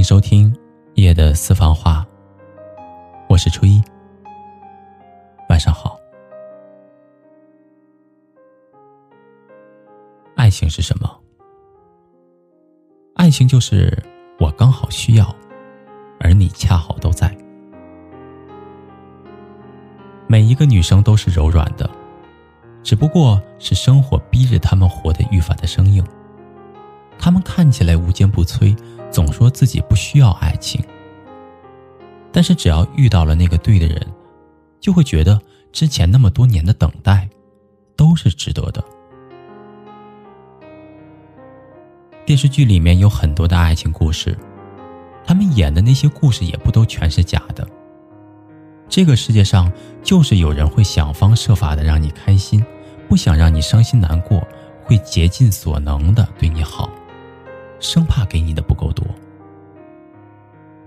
迎收听夜的私房话。我是初一，晚上好。爱情是什么？爱情就是我刚好需要，而你恰好都在。每一个女生都是柔软的，只不过是生活逼着她们活得愈发的生硬。她们看起来无坚不摧。总说自己不需要爱情，但是只要遇到了那个对的人，就会觉得之前那么多年的等待都是值得的。电视剧里面有很多的爱情故事，他们演的那些故事也不都全是假的。这个世界上就是有人会想方设法的让你开心，不想让你伤心难过，会竭尽所能的对你好。生怕给你的不够多，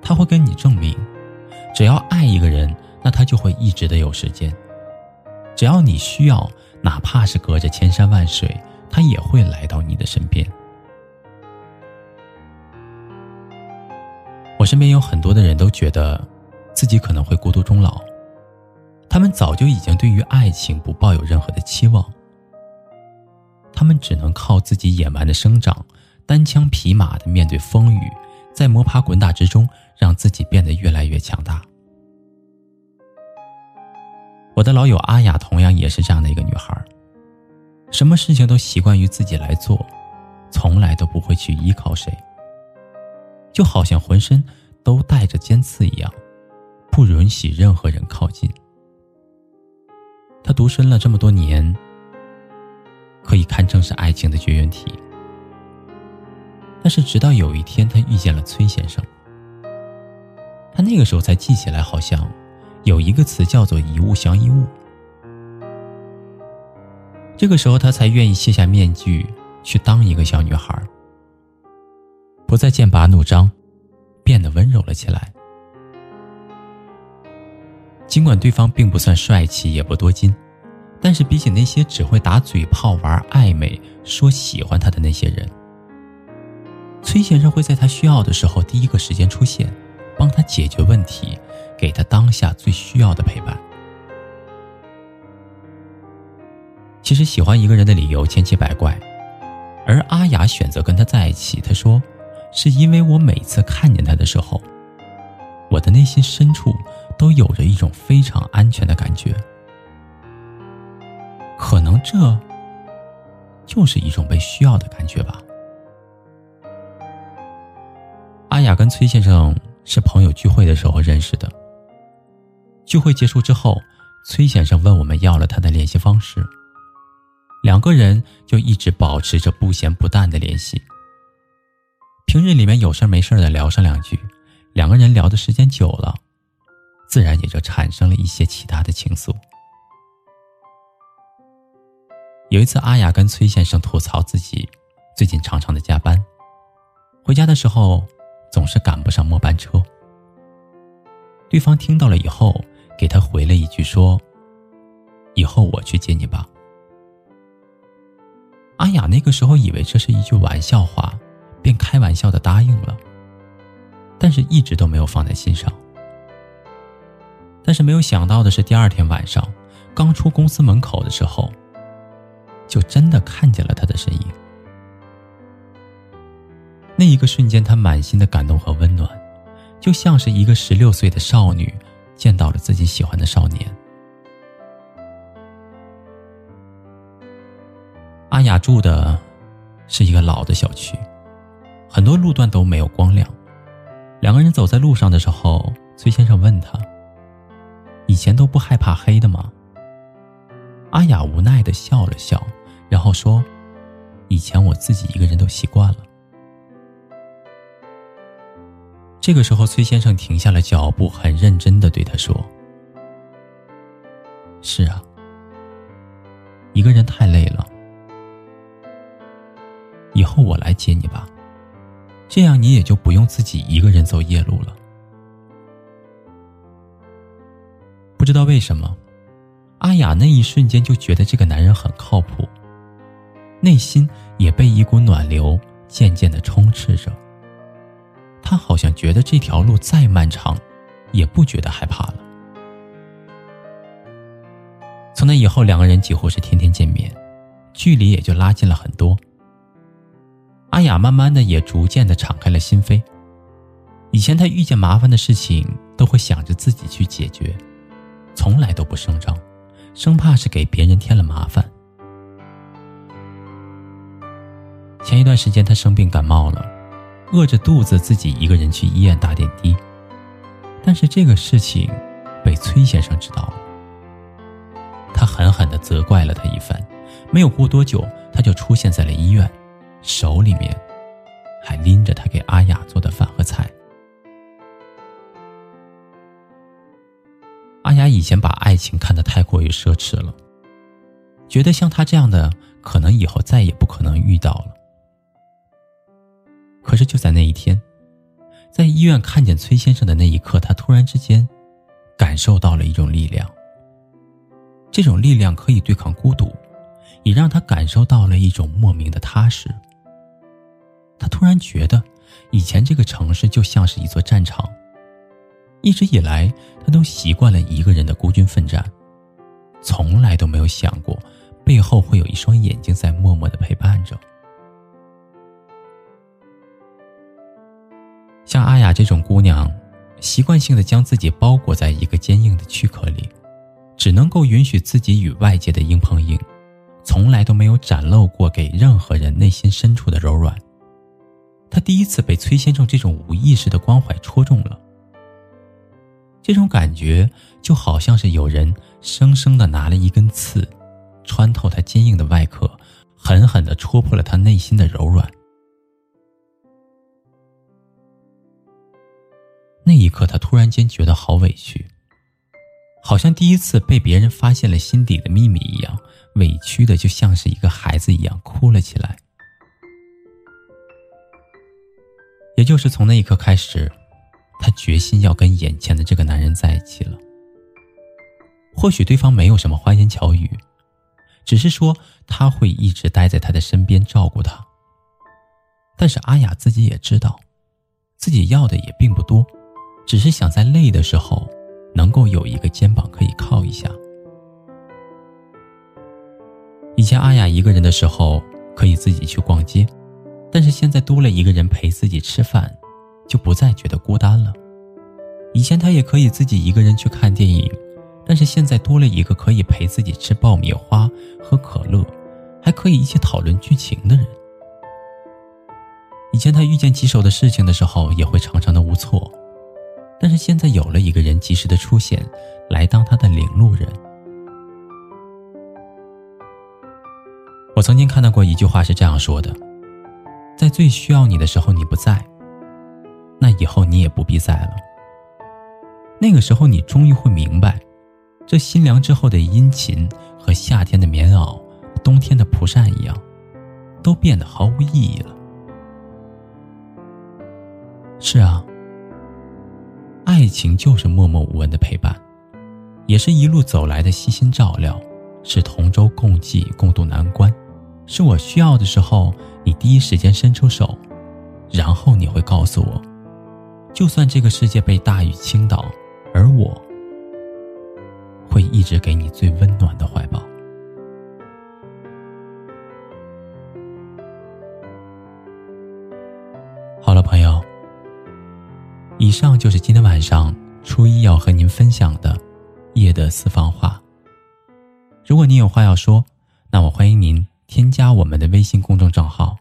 他会跟你证明，只要爱一个人，那他就会一直的有时间。只要你需要，哪怕是隔着千山万水，他也会来到你的身边。我身边有很多的人都觉得，自己可能会孤独终老，他们早就已经对于爱情不抱有任何的期望，他们只能靠自己野蛮的生长。单枪匹马的面对风雨，在摸爬滚打之中，让自己变得越来越强大。我的老友阿雅同样也是这样的一个女孩，什么事情都习惯于自己来做，从来都不会去依靠谁，就好像浑身都带着尖刺一样，不允许任何人靠近。她独身了这么多年，可以堪称是爱情的绝缘体。但是直到有一天，他遇见了崔先生，他那个时候才记起来，好像有一个词叫做“一物降一物”。这个时候，他才愿意卸下面具，去当一个小女孩，不再剑拔弩张，变得温柔了起来。尽管对方并不算帅气，也不多金，但是比起那些只会打嘴炮、玩暧昧、说喜欢他的那些人。崔先生会在他需要的时候第一个时间出现，帮他解决问题，给他当下最需要的陪伴。其实喜欢一个人的理由千奇百怪，而阿雅选择跟他在一起，他说，是因为我每次看见他的时候，我的内心深处都有着一种非常安全的感觉。可能这就是一种被需要的感觉吧。跟崔先生是朋友聚会的时候认识的。聚会结束之后，崔先生问我们要了他的联系方式，两个人就一直保持着不咸不淡的联系。平日里面有事没事的聊上两句，两个人聊的时间久了，自然也就产生了一些其他的情愫。有一次，阿雅跟崔先生吐槽自己最近常常的加班，回家的时候。总是赶不上末班车。对方听到了以后，给他回了一句说：“以后我去接你吧。”阿雅那个时候以为这是一句玩笑话，便开玩笑的答应了，但是一直都没有放在心上。但是没有想到的是，第二天晚上刚出公司门口的时候，就真的看见了他的身影。那一个瞬间，他满心的感动和温暖，就像是一个十六岁的少女见到了自己喜欢的少年。阿雅住的是一个老的小区，很多路段都没有光亮。两个人走在路上的时候，崔先生问他：“以前都不害怕黑的吗？”阿雅无奈的笑了笑，然后说：“以前我自己一个人都习惯了。”这个时候，崔先生停下了脚步，很认真的对他说：“是啊，一个人太累了，以后我来接你吧，这样你也就不用自己一个人走夜路了。”不知道为什么，阿雅那一瞬间就觉得这个男人很靠谱，内心也被一股暖流渐渐的充斥着。他好像觉得这条路再漫长，也不觉得害怕了。从那以后，两个人几乎是天天见面，距离也就拉近了很多。阿雅慢慢的也逐渐的敞开了心扉。以前她遇见麻烦的事情，都会想着自己去解决，从来都不声张，生怕是给别人添了麻烦。前一段时间她生病感冒了，饿着肚子自己一个人去医院打点滴，但是这个事情被崔先生知道了。他狠狠地责怪了他一番，没有过多久，他就出现在了医院，手里面还拎着他给阿雅做的饭和菜。阿雅以前把爱情看得太过于奢侈了，觉得像他这样的，可能以后再也不可能遇到了。可是就在那一天，在医院看见崔先生的那一刻，他突然之间感受到了一种力量。这种力量可以对抗孤独，也让他感受到了一种莫名的踏实。他突然觉得，以前这个城市就像是一座战场，一直以来他都习惯了一个人的孤军奋战，从来都没有想过背后会有一双眼睛在默默的陪伴着。像阿雅这种姑娘，习惯性的将自己包裹在一个坚硬的躯壳里。只能够允许自己与外界的硬碰硬，从来都没有展露过给任何人内心深处的柔软。他第一次被崔先生这种无意识的关怀戳中了，这种感觉就好像是有人生生的拿了一根刺，穿透他坚硬的外壳，狠狠的戳破了他内心的柔软。那一刻，他突然间觉得好委屈。好像第一次被别人发现了心底的秘密一样，委屈的就像是一个孩子一样哭了起来。也就是从那一刻开始，他决心要跟眼前的这个男人在一起了。或许对方没有什么花言巧语，只是说他会一直待在他的身边照顾他。但是阿雅自己也知道，自己要的也并不多，只是想在累的时候。能够有一个肩膀可以靠一下。以前阿雅一个人的时候可以自己去逛街，但是现在多了一个人陪自己吃饭，就不再觉得孤单了。以前她也可以自己一个人去看电影，但是现在多了一个可以陪自己吃爆米花、喝可乐，还可以一起讨论剧情的人。以前她遇见棘手的事情的时候，也会常常的无措。但是现在有了一个人及时的出现，来当他的领路人。我曾经看到过一句话是这样说的：在最需要你的时候你不在，那以后你也不必在了。那个时候你终于会明白，这心凉之后的殷勤和夏天的棉袄、冬天的蒲扇一样，都变得毫无意义了。是啊。爱情就是默默无闻的陪伴，也是一路走来的悉心照料，是同舟共济、共度难关，是我需要的时候你第一时间伸出手，然后你会告诉我，就算这个世界被大雨倾倒，而我会一直给你最温暖的怀抱。以上就是今天晚上初一要和您分享的夜的私房话。如果您有话要说，那我欢迎您添加我们的微信公众账号，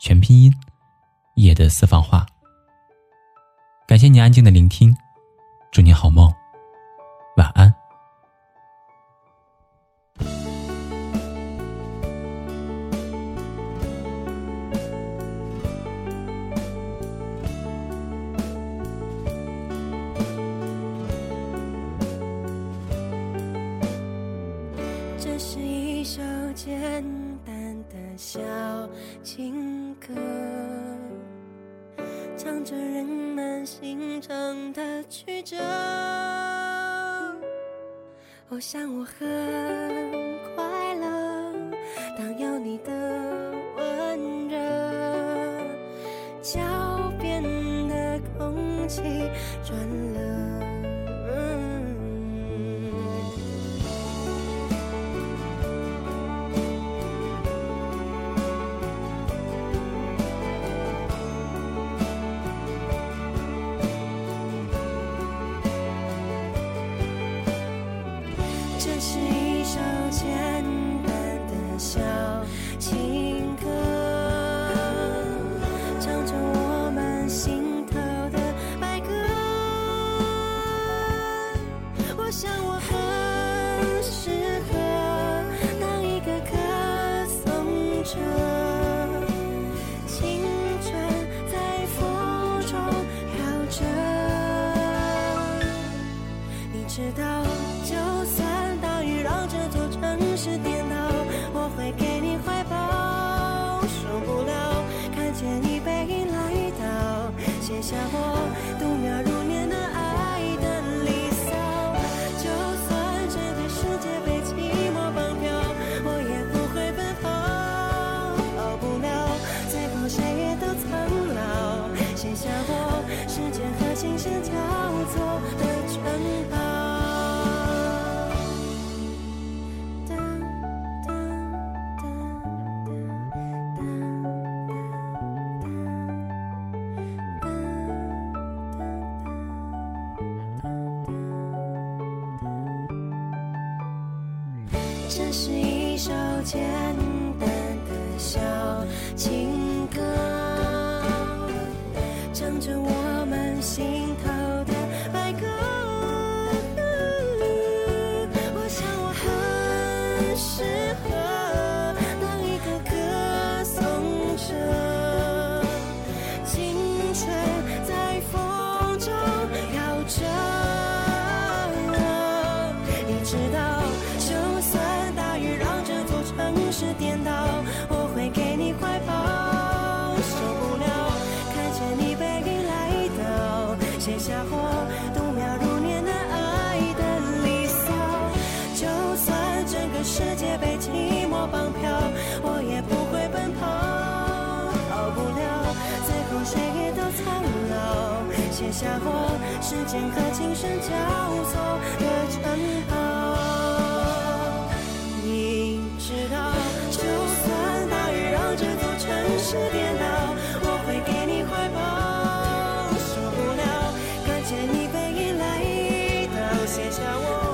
全拼音夜的私房话。感谢您安静的聆听，祝您好梦，晚安。小情歌，唱着人们心肠的曲折。我想我很快乐，当有你的温热，脚边的空气转了。machine. 这是一首简单的小情歌唱着我们心我绑票我也不会奔跑逃不了最后谁也都苍老写下我时间和琴声交错的城堡你知道就算大雨让整座城市颠倒我会给你怀抱。受不了看见你背影来到写下我。